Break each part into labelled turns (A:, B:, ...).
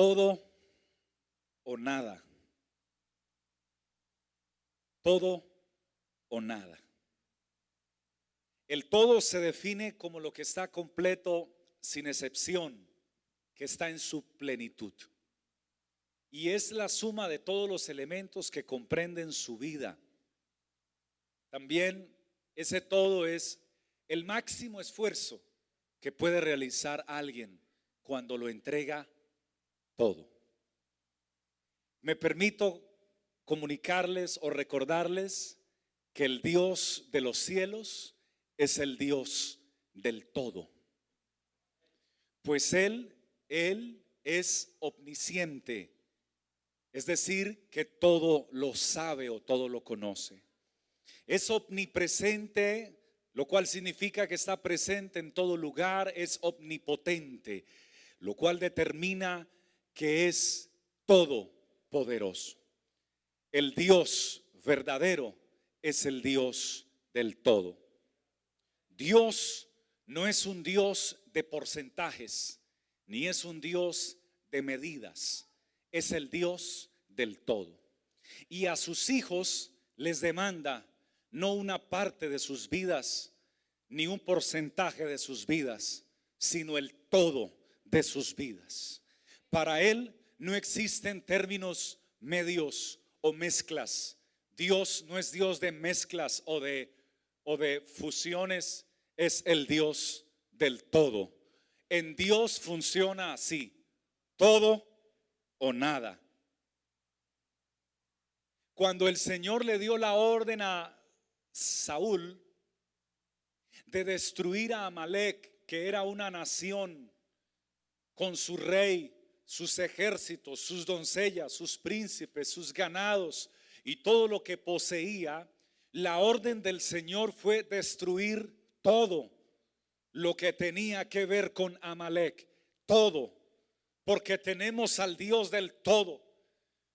A: Todo o nada. Todo o nada. El todo se define como lo que está completo sin excepción, que está en su plenitud. Y es la suma de todos los elementos que comprenden su vida. También ese todo es el máximo esfuerzo que puede realizar alguien cuando lo entrega todo. Me permito comunicarles o recordarles que el Dios de los cielos es el Dios del todo. Pues Él, Él es omnisciente, es decir, que todo lo sabe o todo lo conoce. Es omnipresente, lo cual significa que está presente en todo lugar, es omnipotente, lo cual determina que es todopoderoso. El Dios verdadero es el Dios del todo. Dios no es un Dios de porcentajes, ni es un Dios de medidas, es el Dios del todo. Y a sus hijos les demanda no una parte de sus vidas, ni un porcentaje de sus vidas, sino el todo de sus vidas. Para Él no existen términos medios o mezclas. Dios no es Dios de mezclas o de, o de fusiones, es el Dios del todo. En Dios funciona así, todo o nada. Cuando el Señor le dio la orden a Saúl de destruir a Amalek, que era una nación con su rey, sus ejércitos, sus doncellas, sus príncipes, sus ganados y todo lo que poseía, la orden del Señor fue destruir todo lo que tenía que ver con Amalek, todo, porque tenemos al Dios del todo.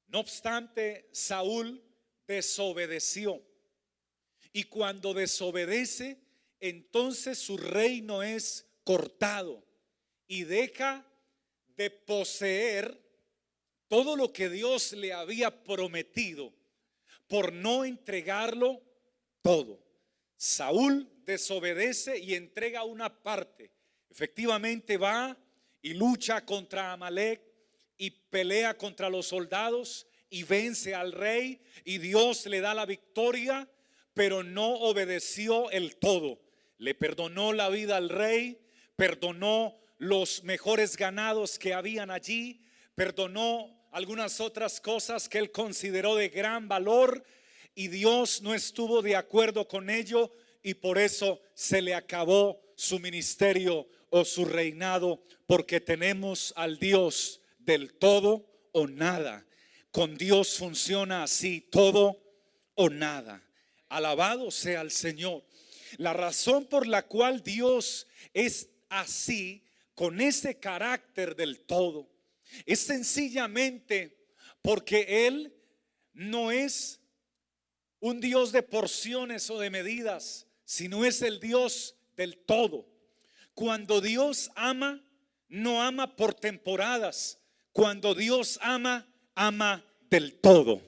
A: No obstante, Saúl desobedeció. Y cuando desobedece, entonces su reino es cortado y deja de poseer todo lo que Dios le había prometido por no entregarlo todo. Saúl desobedece y entrega una parte. Efectivamente va y lucha contra Amalek y pelea contra los soldados y vence al rey y Dios le da la victoria, pero no obedeció el todo. Le perdonó la vida al rey, perdonó los mejores ganados que habían allí, perdonó algunas otras cosas que él consideró de gran valor y Dios no estuvo de acuerdo con ello y por eso se le acabó su ministerio o su reinado porque tenemos al Dios del todo o nada. Con Dios funciona así, todo o nada. Alabado sea el Señor. La razón por la cual Dios es así, con ese carácter del todo, es sencillamente porque Él no es un Dios de porciones o de medidas, sino es el Dios del todo. Cuando Dios ama, no ama por temporadas. Cuando Dios ama, ama del todo.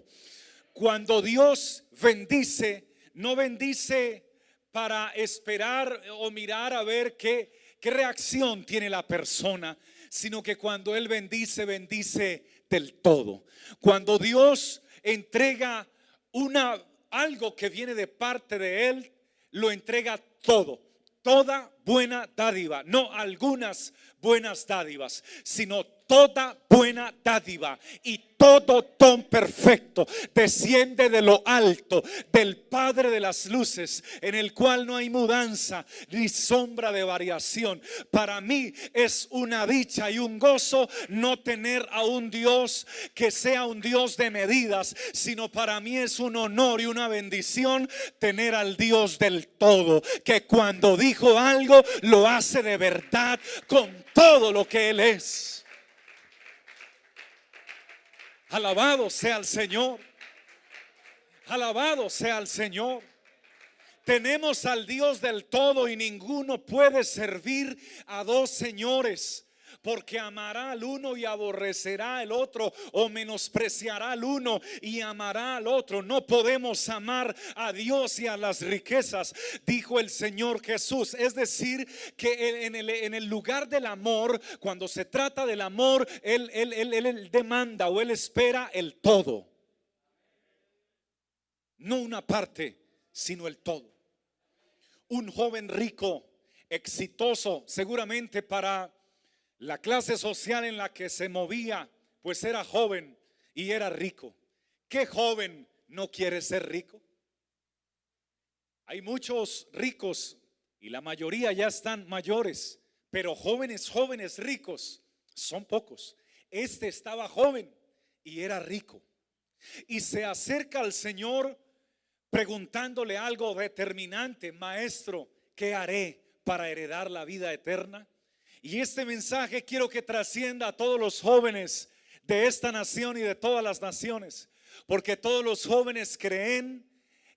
A: Cuando Dios bendice, no bendice para esperar o mirar a ver qué, qué reacción tiene la persona, sino que cuando Él bendice, bendice del todo. Cuando Dios entrega una algo que viene de parte de Él, lo entrega todo, toda buena dádiva, no algunas buenas dádivas, sino toda buena dádiva y todo don perfecto desciende de lo alto, del Padre de las luces, en el cual no hay mudanza ni sombra de variación. Para mí es una dicha y un gozo no tener a un Dios que sea un Dios de medidas, sino para mí es un honor y una bendición tener al Dios del todo, que cuando dijo algo lo hace de verdad con todo lo que Él es. Alabado sea el Señor. Alabado sea el Señor. Tenemos al Dios del todo y ninguno puede servir a dos señores porque amará al uno y aborrecerá al otro, o menospreciará al uno y amará al otro. No podemos amar a Dios y a las riquezas, dijo el Señor Jesús. Es decir, que en el, lugar del amor, cuando se trata del amor, él demanda o él espera el todo. No una parte, sino el todo. Un joven rico, exitoso, seguramente para la clase social en la que se movía, pues era joven y era rico. ¿Qué joven no quiere ser rico? Hay muchos ricos y la mayoría ya están mayores, pero jóvenes, jóvenes ricos son pocos. Este estaba joven y era rico. Y se acerca al Señor preguntándole algo determinante, maestro, ¿qué haré para heredar la vida eterna? Y este mensaje quiero que trascienda a todos los jóvenes de esta nación y de todas las naciones, porque todos los jóvenes creen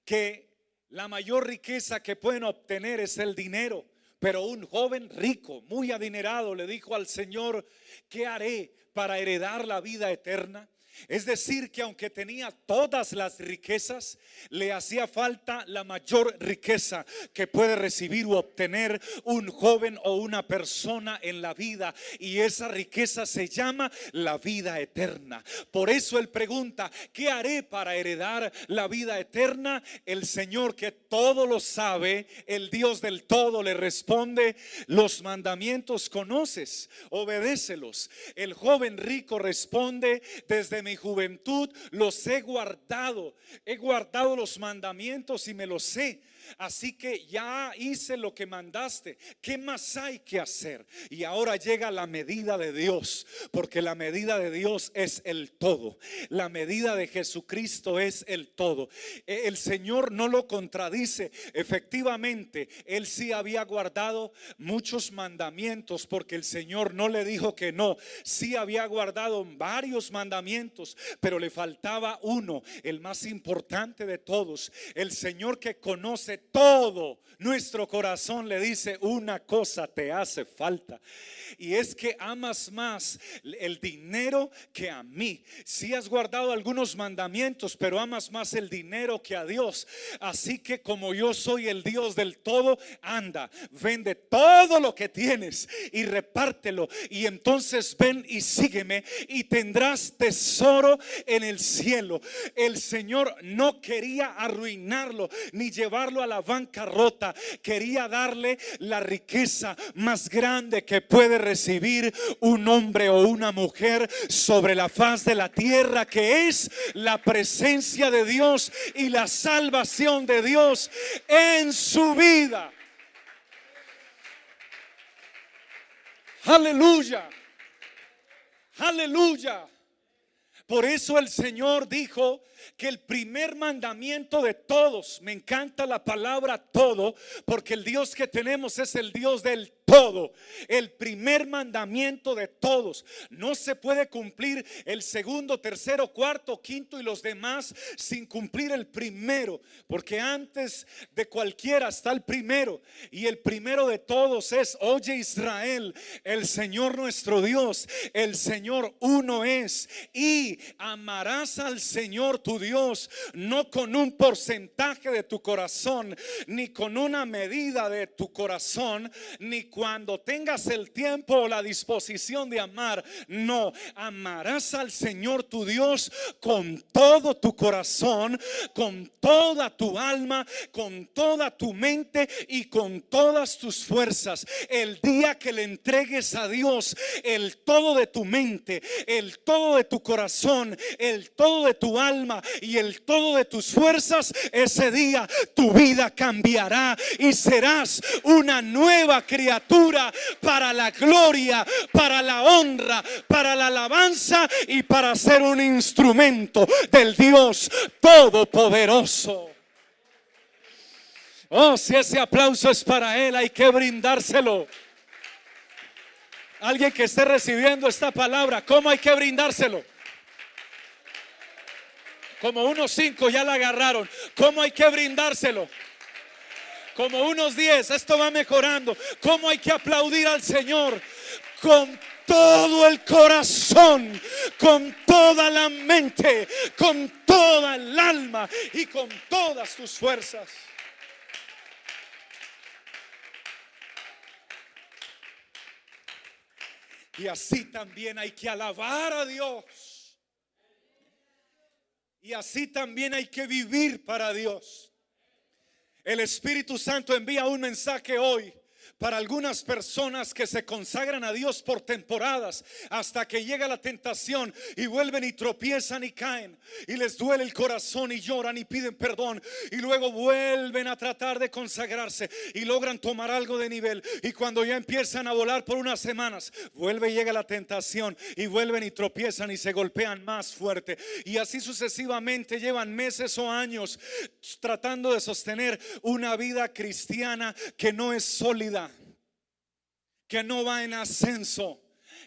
A: que la mayor riqueza que pueden obtener es el dinero. Pero un joven rico, muy adinerado, le dijo al Señor, ¿qué haré para heredar la vida eterna? Es decir, que aunque tenía todas las riquezas, le hacía falta la mayor riqueza que puede recibir o obtener un joven o una persona en la vida. Y esa riqueza se llama la vida eterna. Por eso él pregunta, ¿qué haré para heredar la vida eterna? El Señor que todo lo sabe, el Dios del todo le responde, los mandamientos conoces, obedécelos. El joven rico responde desde mi juventud los he guardado. He guardado los mandamientos y me los sé. Así que ya hice lo que mandaste. ¿Qué más hay que hacer? Y ahora llega la medida de Dios, porque la medida de Dios es el todo. La medida de Jesucristo es el todo. E, el Señor no lo contradice. Efectivamente, Él sí había guardado muchos mandamientos, porque el Señor no le dijo que no. Sí había guardado varios mandamientos, pero le faltaba uno, el más importante de todos. El Señor que conoce todo nuestro corazón le dice, una cosa te hace falta. Y es que amas más el dinero que a mí. Si has guardado algunos mandamientos, pero amas más el dinero que a Dios. Así que como yo soy el Dios del todo, anda, vende todo lo que tienes y repártelo. Y entonces ven y sígueme y tendrás tesoro en el cielo. El Señor no quería arruinarlo ni llevarlo a la bancarrota, quería darle la riqueza más grande que puede recibir un hombre o una mujer sobre la faz de la tierra, que es la presencia de Dios y la salvación de Dios en su vida. Aleluya. Aleluya. Por eso el Señor dijo, que el primer mandamiento de todos, me encanta la palabra todo, porque el Dios que tenemos es el Dios del todo. El primer mandamiento de todos. No se puede cumplir el segundo, tercero, cuarto, quinto y los demás sin cumplir el primero. Porque antes de cualquiera está el primero. Y el primero de todos es, oye Israel, el Señor nuestro Dios, el Señor uno es. Y amarás al Señor tu tu Dios, no con un porcentaje de tu corazón, ni con una medida de tu corazón, ni cuando tengas el tiempo o la disposición de amar. No, amarás al Señor tu Dios con todo tu corazón, con toda tu alma, con toda tu mente y con todas tus fuerzas. El día que le entregues a Dios el todo de tu mente, el todo de tu corazón, el todo de tu alma y el todo de tus fuerzas, ese día tu vida cambiará y serás una nueva criatura para la gloria, para la honra, para la alabanza y para ser un instrumento del Dios Todopoderoso. Oh, si ese aplauso es para Él, hay que brindárselo. Alguien que esté recibiendo esta palabra, ¿cómo hay que brindárselo? Como unos cinco ya la agarraron. ¿Cómo hay que brindárselo? Como unos diez, esto va mejorando. ¿Cómo hay que aplaudir al Señor? Con todo el corazón, con toda la mente, con toda el alma y con todas tus fuerzas. Y así también hay que alabar a Dios. Y así también hay que vivir para Dios. El Espíritu Santo envía un mensaje hoy para algunas personas que se consagran a Dios por temporadas hasta que llega la tentación y vuelven y tropiezan y caen. Y les duele el corazón y lloran y piden perdón. Y luego vuelven a tratar de consagrarse y logran tomar algo de nivel. Y cuando ya empiezan a volar por unas semanas vuelve y llega la tentación y vuelven y tropiezan y se golpean más fuerte. Y así sucesivamente llevan meses o años tratando de sostener una vida cristiana que no es sólida que no va en ascenso,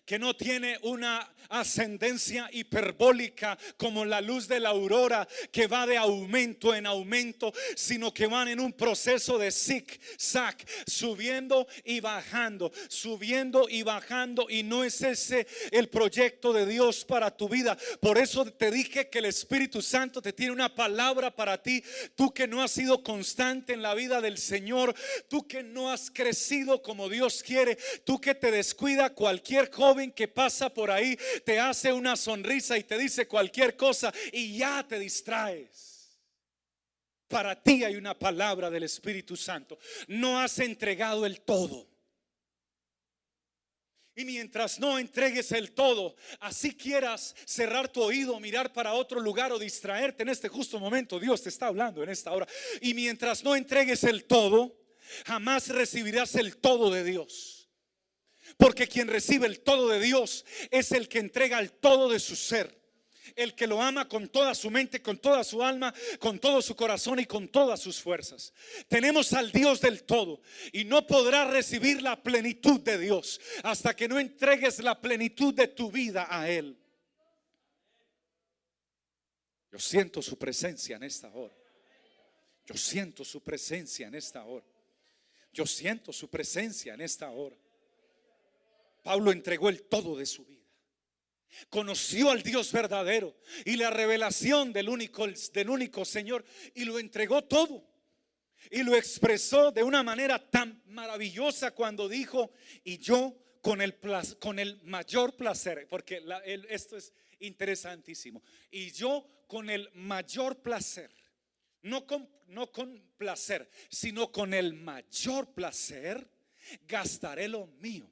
A: que no tiene una ascendencia hiperbólica como la luz de la aurora que va de aumento en aumento, sino que van en un proceso de zig-zag, subiendo y bajando, subiendo y bajando, y no es ese el proyecto de Dios para tu vida. Por eso te dije que el Espíritu Santo te tiene una palabra para ti, tú que no has sido constante en la vida del Señor, tú que no has crecido como Dios quiere, tú que te descuida cualquier que pasa por ahí, te hace una sonrisa y te dice cualquier cosa y ya te distraes. Para ti hay una palabra del Espíritu Santo. No has entregado el todo. Y mientras no entregues el todo, así quieras cerrar tu oído, mirar para otro lugar o distraerte en este justo momento, Dios te está hablando en esta hora. Y mientras no entregues el todo, jamás recibirás el todo de Dios. Porque quien recibe el todo de Dios es el que entrega el todo de su ser. El que lo ama con toda su mente, con toda su alma, con todo su corazón y con todas sus fuerzas. Tenemos al Dios del todo y no podrás recibir la plenitud de Dios hasta que no entregues la plenitud de tu vida a Él. Yo siento su presencia en esta hora. Yo siento su presencia en esta hora. Yo siento su presencia en esta hora. Pablo entregó el todo de su vida. Conoció al Dios verdadero y la revelación del único, del único Señor y lo entregó todo. Y lo expresó de una manera tan maravillosa cuando dijo, y yo con el, con el mayor placer, porque esto es interesantísimo, y yo con el mayor placer, no con, no con placer, sino con el mayor placer, gastaré lo mío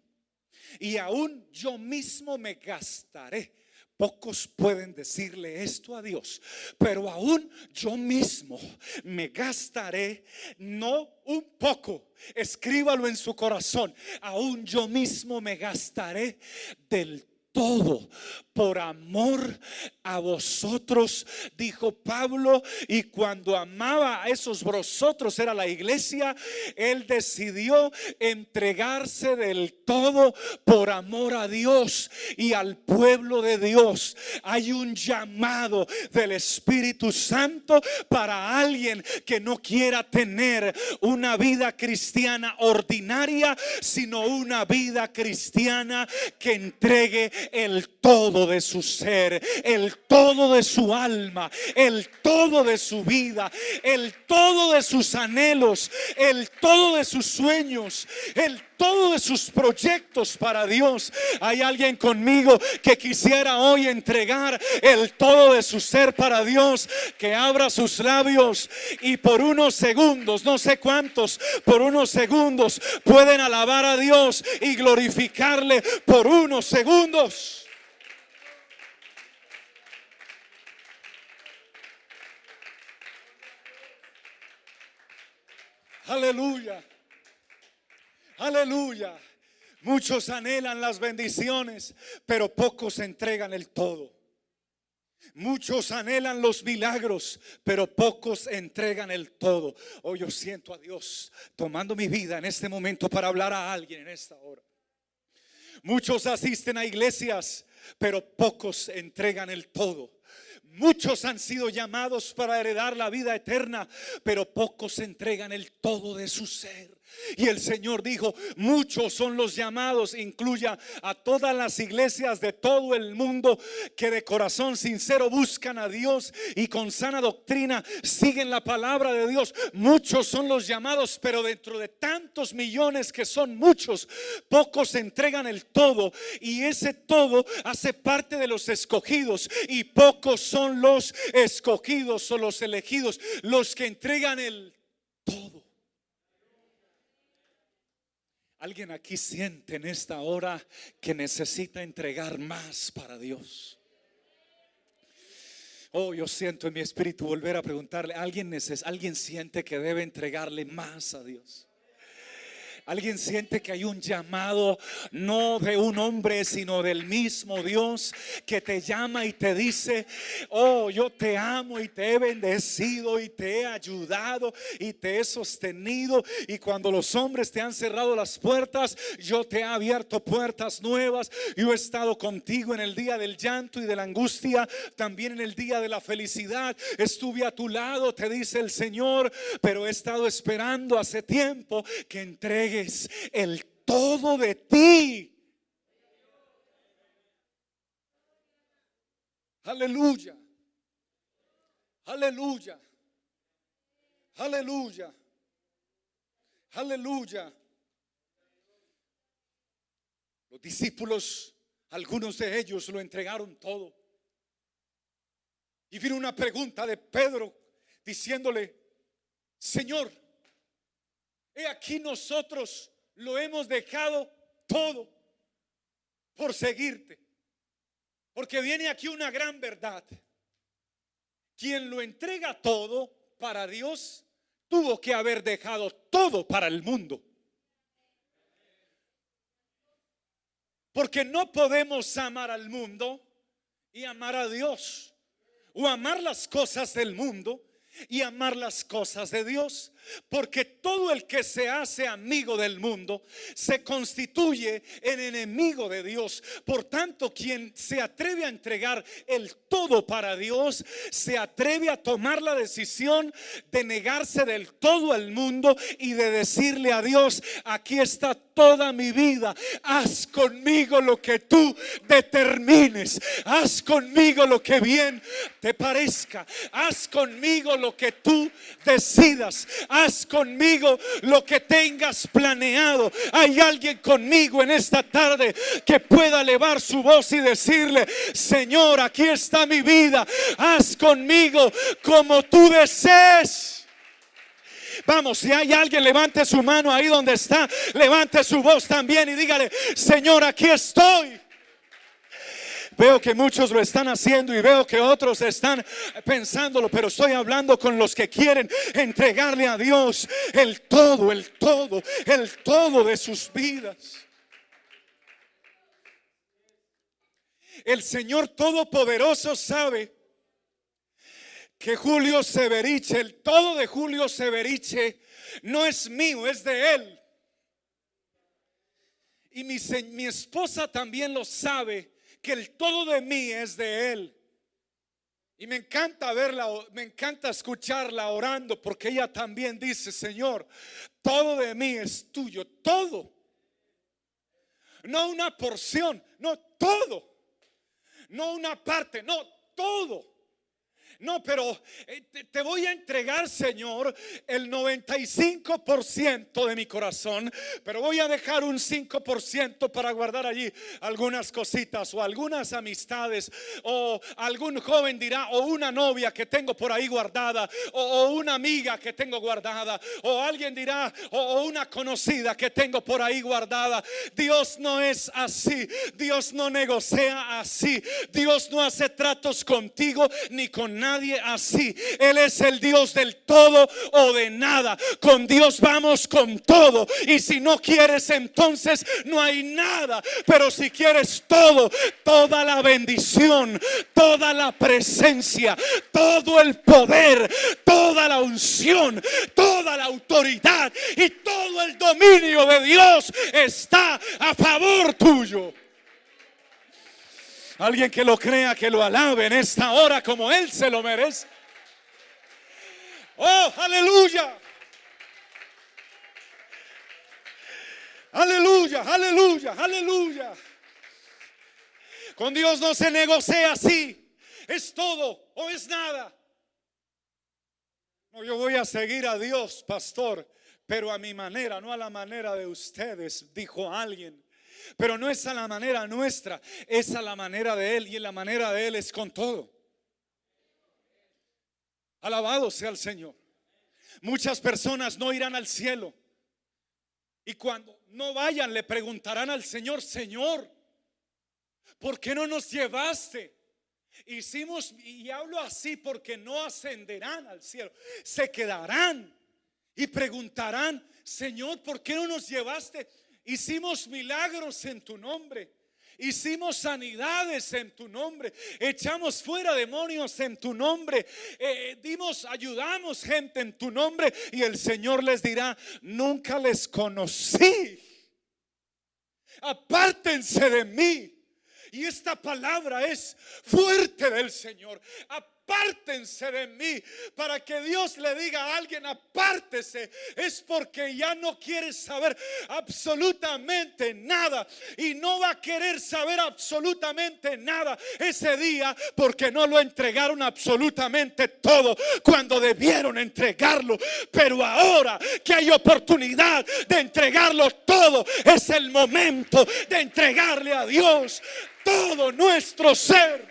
A: y aún yo mismo me gastaré. Pocos pueden decirle esto a Dios, pero aún yo mismo me gastaré, no un poco, escríbalo en su corazón, aún yo mismo me gastaré del todo por amor a vosotros, dijo Pablo, y cuando amaba a esos vosotros, era la iglesia, él decidió entregarse del todo por amor a Dios y al pueblo de Dios. Hay un llamado del Espíritu Santo para alguien que no quiera tener una vida cristiana ordinaria, sino una vida cristiana que entregue el todo de su ser, el todo de su alma, el todo de su vida, el todo de sus anhelos, el todo de sus sueños, el todo de sus proyectos para Dios. Hay alguien conmigo que quisiera hoy entregar el todo de su ser para Dios, que abra sus labios y por unos segundos, no sé cuántos, por unos segundos pueden alabar a Dios y glorificarle por unos segundos. Aleluya. Aleluya. Muchos anhelan las bendiciones, pero pocos entregan el todo. Muchos anhelan los milagros, pero pocos entregan el todo. Hoy yo siento a Dios tomando mi vida en este momento para hablar a alguien en esta hora. Muchos asisten a iglesias, pero pocos entregan el todo. Muchos han sido llamados para heredar la vida eterna, pero pocos entregan el todo de su ser. Y el Señor dijo, muchos son los llamados, incluya a todas las iglesias de todo el mundo que de corazón sincero buscan a Dios y con sana doctrina siguen la palabra de Dios. Muchos son los llamados, pero dentro de tantos millones que son muchos, pocos entregan el todo y ese todo hace parte de los escogidos y pocos son los escogidos o los elegidos, los que entregan el todo. Alguien aquí siente en esta hora que necesita entregar más para Dios. Oh, yo siento en mi espíritu volver a preguntarle, ¿alguien, ¿alguien siente que debe entregarle más a Dios? Alguien siente que hay un llamado no de un hombre, sino del mismo Dios que te llama y te dice, oh, yo te amo y te he bendecido y te he ayudado y te he sostenido. Y cuando los hombres te han cerrado las puertas, yo te he abierto puertas nuevas. Yo he estado contigo en el día del llanto y de la angustia, también en el día de la felicidad. Estuve a tu lado, te dice el Señor, pero he estado esperando hace tiempo que entregue el todo de ti. Aleluya. Aleluya. Aleluya. Aleluya. Los discípulos, algunos de ellos lo entregaron todo. Y vino una pregunta de Pedro diciéndole, Señor, He aquí nosotros lo hemos dejado todo por seguirte. Porque viene aquí una gran verdad. Quien lo entrega todo para Dios tuvo que haber dejado todo para el mundo. Porque no podemos amar al mundo y amar a Dios. O amar las cosas del mundo y amar las cosas de Dios. Porque todo el que se hace amigo del mundo se constituye en enemigo de Dios. Por tanto, quien se atreve a entregar el todo para Dios, se atreve a tomar la decisión de negarse del todo al mundo y de decirle a Dios, aquí está toda mi vida. Haz conmigo lo que tú determines. Haz conmigo lo que bien te parezca. Haz conmigo lo que tú decidas haz conmigo lo que tengas planeado. Hay alguien conmigo en esta tarde que pueda elevar su voz y decirle, Señor, aquí está mi vida, haz conmigo como tú desees. Vamos, si hay alguien, levante su mano ahí donde está, levante su voz también y dígale, Señor, aquí estoy. Veo que muchos lo están haciendo y veo que otros están pensándolo, pero estoy hablando con los que quieren entregarle a Dios el todo, el todo, el todo de sus vidas. El Señor Todopoderoso sabe que Julio Severiche, el todo de Julio Severiche, no es mío, es de Él. Y mi, mi esposa también lo sabe que el todo de mí es de Él. Y me encanta verla, me encanta escucharla orando porque ella también dice, Señor, todo de mí es tuyo, todo. No una porción, no todo. no una parte, no, todo. No, pero eh, te, voy a entregar, Señor, el 95% de mi corazón, pero voy a dejar un 5% para guardar allí algunas cositas o algunas amistades o algún joven dirá o una novia que tengo por ahí guardada o, una amiga que tengo guardada o alguien dirá o, o una conocida que tengo por ahí guardada. Dios no es así, Dios no negocia así, Dios no hace tratos contigo ni con nadie así. Él es el Dios del todo o de nada. Con Dios vamos con todo. Y si no quieres, entonces no hay nada. Pero si quieres todo, toda la bendición, toda la presencia, todo el poder, toda la unción, toda la autoridad y todo el dominio de Dios está a favor tuyo. Alguien que lo crea, que lo alabe en esta hora como Él se lo merece. Oh, aleluya. Aleluya, aleluya, aleluya. Con Dios no se negocia así. Es todo o es nada. No, yo voy a seguir a Dios, pastor, pero a mi manera, no a la manera de ustedes, dijo alguien. Pero no es a la manera nuestra, es a la manera de Él y en la manera de Él es con todo. Alabado sea el Señor. Muchas personas no irán al cielo y cuando no vayan le preguntarán al Señor, Señor, ¿por qué no nos llevaste? Hicimos, y hablo así porque no ascenderán al cielo, se quedarán y preguntarán, Señor, ¿por qué no nos llevaste? Hicimos milagros en tu nombre. Hicimos sanidades en tu nombre. Echamos fuera demonios en tu nombre. Eh, dimos, ayudamos gente en tu nombre. Y el Señor les dirá, nunca les conocí. Apártense de mí. Y esta palabra es fuerte del Señor de mí. Para que Dios le diga a alguien, apártese, es porque ya no quiere saber absolutamente nada. Y no va a querer saber absolutamente nada ese día porque no lo entregaron absolutamente todo cuando debieron entregarlo. Pero ahora que hay oportunidad de entregarlo todo, es el momento de entregarle a Dios todo nuestro ser.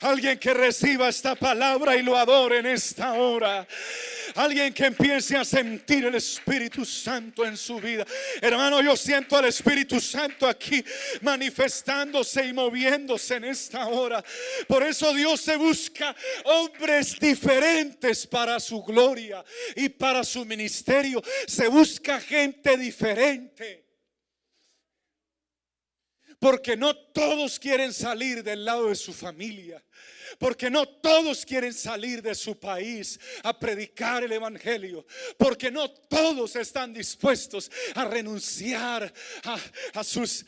A: Alguien que reciba esta palabra y lo adore en esta hora. Alguien que empiece a sentir el Espíritu Santo en su vida. Hermano, yo siento al Espíritu Santo aquí manifestándose y moviéndose en esta hora. Por eso Dios se busca hombres diferentes para su gloria y para su ministerio. Se busca gente diferente. Porque no todos quieren salir del lado de su familia. Porque no todos quieren salir de su país a predicar el Evangelio. Porque no todos están dispuestos a renunciar a, sus,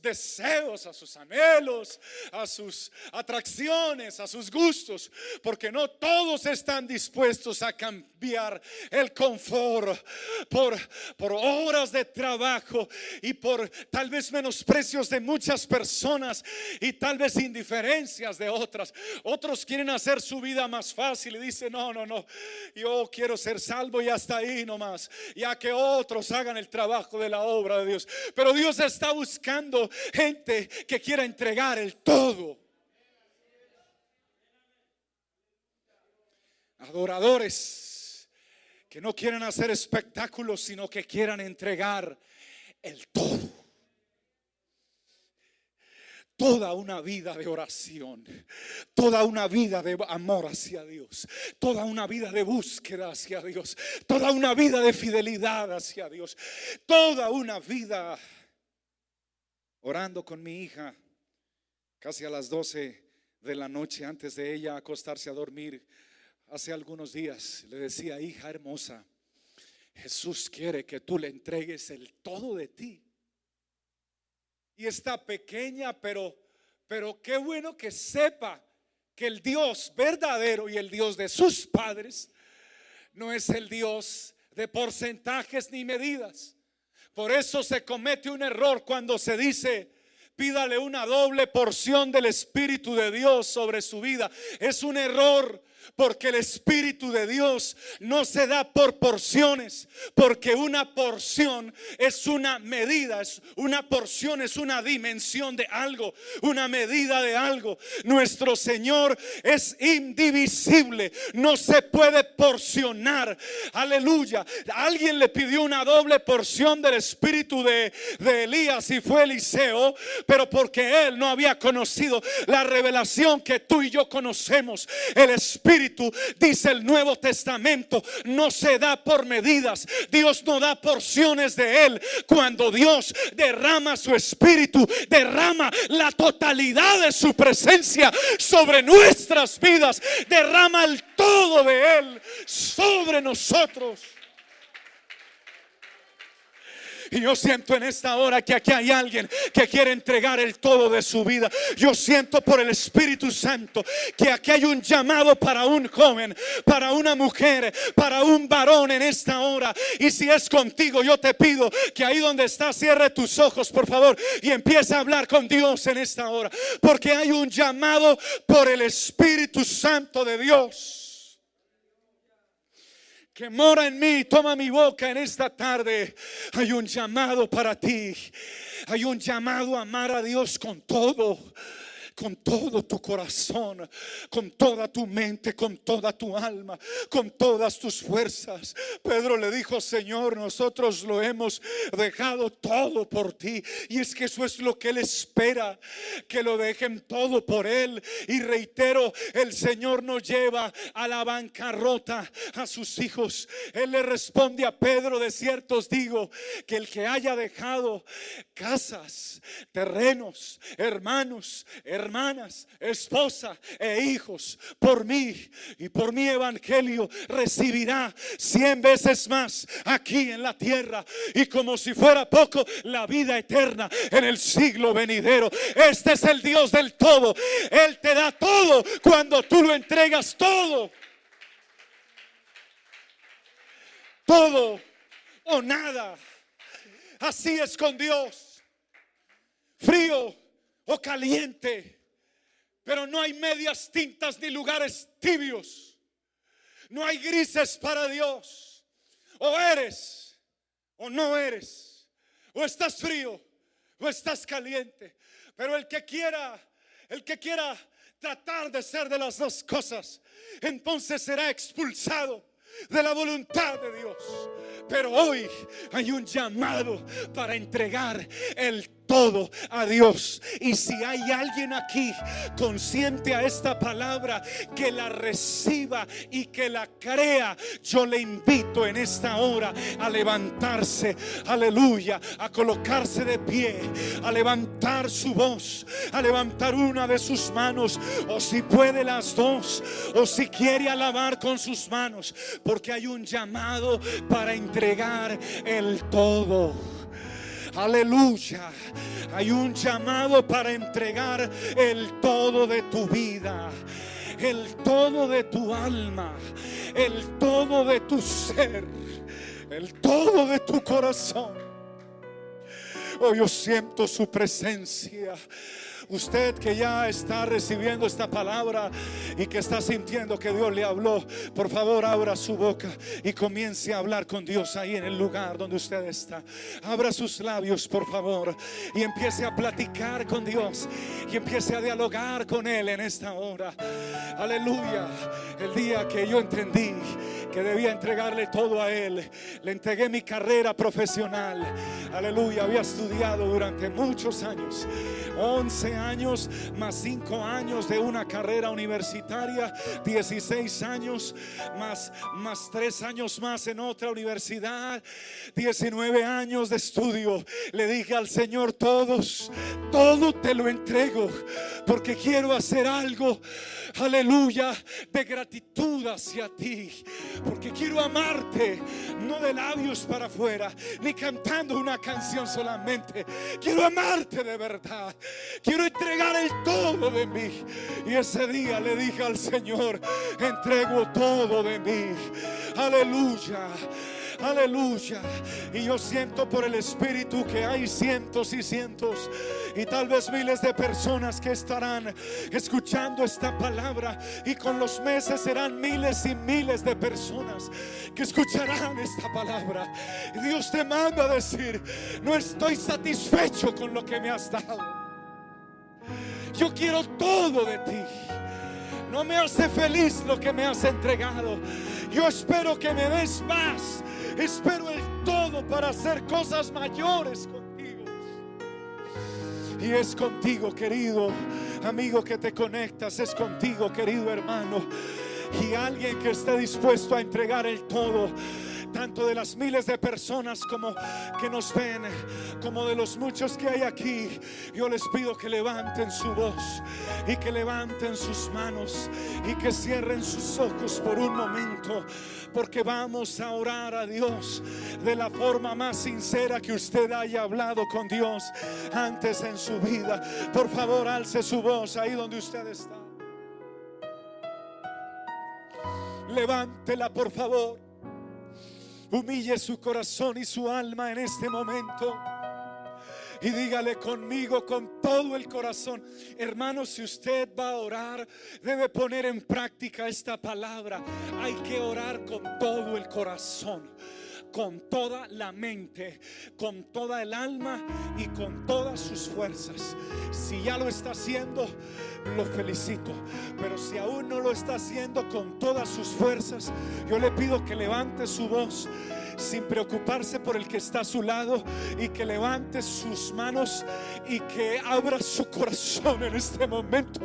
A: deseos, a sus anhelos, a sus atracciones, a sus gustos. Porque no todos están dispuestos a cambiar el confort por, por horas de trabajo y por tal vez menosprecios de muchas personas y tal vez indiferencias de otras. Otros quieren hacer su vida más fácil y dicen, no, no, no, yo quiero ser salvo y hasta ahí nomás, ya que otros hagan el trabajo de la obra de Dios. Pero Dios está buscando gente que quiera entregar el todo. Adoradores que no quieren hacer espectáculos, sino que quieran entregar el todo toda una vida de oración, toda una vida de amor hacia Dios, toda una vida de búsqueda hacia Dios, toda una vida de fidelidad hacia Dios, toda una vida orando con mi hija casi a las 12 de la noche antes de ella acostarse a dormir hace algunos días. Le decía, hija hermosa, Jesús quiere que tú le entregues el todo de ti y está pequeña, pero, pero qué bueno que sepa que el Dios verdadero y el Dios de sus padres no es el Dios de porcentajes ni medidas. Por eso se comete un error cuando se dice, pídale una doble porción del Espíritu de Dios sobre su vida. Es un error porque el Espíritu de Dios no se da por porciones, porque una porción es una medida, es una porción es una dimensión de algo, una medida de algo. Nuestro Señor es indivisible, no se puede porcionar. Aleluya. Alguien le pidió una doble porción del Espíritu de, de Elías y fue Eliseo, pero porque él no había conocido la revelación que tú y yo conocemos, el Espíritu dice el Nuevo Testamento, no se da por medidas. Dios no da porciones de Él. Cuando Dios derrama su Espíritu, derrama la totalidad de su presencia sobre nuestras vidas, derrama el todo de Él sobre nosotros. Y yo siento en esta hora que aquí hay alguien que quiere entregar el todo de su vida. Yo siento por el Espíritu Santo que aquí hay un llamado para un joven, para una mujer, para un varón en esta hora. Y si es contigo, yo te pido que ahí donde estás cierre tus ojos, por favor, y empiece a hablar con Dios en esta hora. Porque hay un llamado por el Espíritu Santo de Dios que mora en mí, toma mi boca en esta tarde. Hay un llamado para ti. Hay un llamado a amar a Dios con todo con todo tu corazón, con toda tu mente, con toda tu alma, con todas tus fuerzas. Pedro le dijo, Señor, nosotros lo hemos dejado todo por ti. Y es que eso es lo que Él espera, que lo dejen todo por Él. Y reitero, el Señor nos lleva a la bancarrota a sus hijos. Él le responde a Pedro, de ciertos digo, que el que haya dejado casas, terrenos, hermanos, hermanos, hermanas, esposa e hijos por mí y por mi evangelio recibirá cien veces más aquí en la tierra y como si fuera poco la vida eterna en el siglo venidero. Este es el Dios del todo. Él te da todo cuando tú lo entregas todo. Todo o nada. Así es con Dios. Frío o caliente. Pero no hay medias tintas ni lugares tibios. No hay grises para Dios. O eres o no eres. O estás frío o estás caliente. Pero el que quiera, el que quiera tratar de ser de las dos cosas, entonces será expulsado de la voluntad de Dios. Pero hoy hay un llamado para entregar el todo a Dios. Y si hay alguien aquí consciente a esta palabra que la reciba y que la crea, yo le invito en esta hora a levantarse, aleluya, a colocarse de pie, a levantar su voz, a levantar una de sus manos, o si puede las dos, o si quiere alabar con sus manos, porque hay un llamado para entregar el todo. Aleluya. Hay un llamado para entregar el todo de tu vida el todo de tu alma, el todo de tu ser, el todo de tu corazón. Hoy oh, yo siento su presencia. Usted que ya está recibiendo esta palabra y que está sintiendo que Dios le habló, por favor abra su boca y comience a hablar con Dios ahí en el lugar donde usted está. Abra sus labios, por favor, y empiece a platicar con Dios y empiece a dialogar con Él en esta hora. Aleluya. El día que yo entendí que debía entregarle todo a Él, le entregué mi carrera profesional. Aleluya. Había estudiado durante muchos años, 11 años más 5 años de una carrera universitaria, 16 años más, más 3 años más en otra universidad, 19 años de estudio. Le dije al Señor, todos, todo te lo entrego porque quiero hacer algo, aleluya, de gratitud hacia ti, porque quiero amarte, no de labios para afuera, ni cantando una canción solamente, quiero amarte de verdad, quiero entregar el todo de mí. Y ese día le dije al Señor, entrego todo de mí. Aleluya. Aleluya. Y yo siento por el Espíritu que hay cientos y cientos y tal vez miles de personas que estarán escuchando esta palabra y con los meses serán miles y miles de personas que escucharán esta palabra. Dios te manda a decir, no estoy satisfecho con lo que me has dado. Yo quiero todo de ti. No me hace feliz lo que me has entregado. Yo espero que me des más. Espero el todo para hacer cosas mayores contigo. Y es contigo, querido amigo que te conectas. Es contigo, querido hermano. Y alguien que esté dispuesto a entregar el todo tanto de las miles de personas como que nos ven, como de los muchos que hay aquí. Yo les pido que levanten su voz y que levanten sus manos y que cierren sus ojos por un momento, porque vamos a orar a Dios de la forma más sincera que usted haya hablado con Dios antes en su vida. Por favor, alce su voz ahí donde usted está. Levántela, por favor. Humille su corazón y su alma en este momento. Y dígale conmigo con todo el corazón, hermano, si usted va a orar, debe poner en práctica esta palabra. Hay que orar con todo el corazón con toda la mente, con toda el alma y con todas sus fuerzas. Si ya lo está haciendo, lo felicito. Pero si aún no lo está haciendo con todas sus fuerzas, yo le pido que levante su voz sin preocuparse por el que está a su lado y que levante sus manos y que abra su corazón en este momento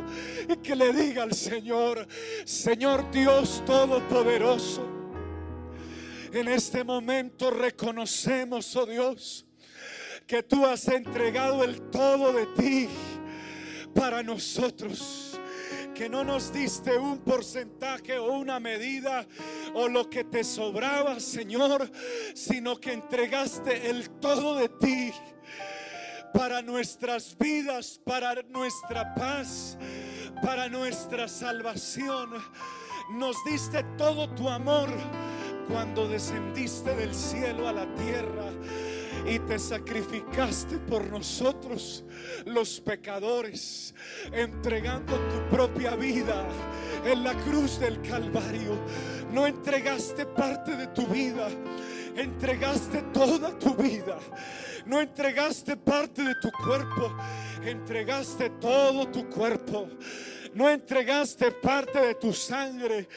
A: y que le diga al Señor, Señor Dios Todopoderoso, en este momento reconocemos, oh Dios, que tú has entregado el todo de ti para nosotros. Que no nos diste un porcentaje o una medida o lo que te sobraba, Señor, sino que entregaste el todo de ti para nuestras vidas, para nuestra paz, para nuestra salvación. Nos diste todo tu amor cuando descendiste del cielo a la tierra y te sacrificaste por nosotros, los pecadores, entregando tu propia vida en la cruz del Calvario. No entregaste parte de tu vida, entregaste toda tu vida. No entregaste parte de tu cuerpo, entregaste todo tu cuerpo. No entregaste parte de tu sangre,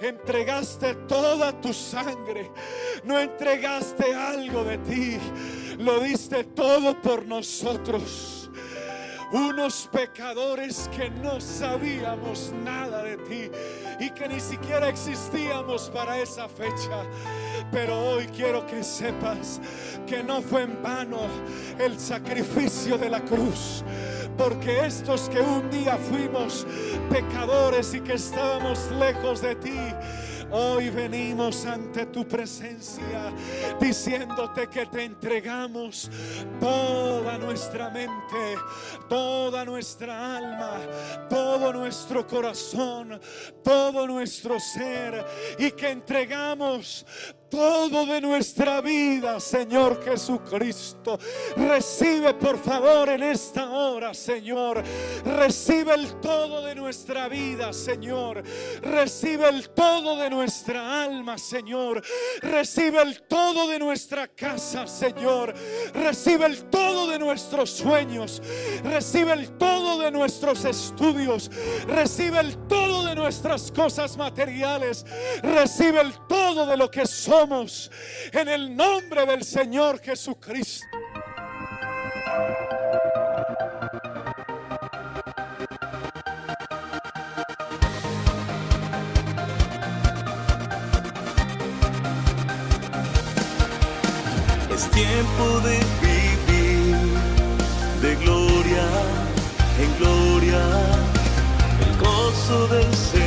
A: entregaste toda tu sangre. No entregaste algo de ti, lo diste todo por nosotros. Unos pecadores que no sabíamos nada de ti y que ni siquiera existíamos para esa fecha. Pero hoy quiero que sepas que no fue en vano el sacrificio de la cruz. Porque estos que un día fuimos pecadores y que estábamos lejos de ti, Hoy venimos ante tu presencia diciéndote que te entregamos toda nuestra mente, toda nuestra alma, todo nuestro corazón, todo nuestro ser y que entregamos todo de nuestra vida, Señor Jesucristo. Recibe por favor en esta hora, Señor. Recibe el todo de nuestra vida, Señor. Recibe el todo de nuestra alma, Señor. Recibe el todo de nuestra casa, Señor. Recibe el todo de nuestros sueños. Recibe el todo de nuestros estudios. Recibe el todo de nuestras cosas materiales. Recibe el todo de lo que somos en el nombre del Señor Jesucristo.
B: Es tiempo de vivir de gloria en gloria, el gozo del Señor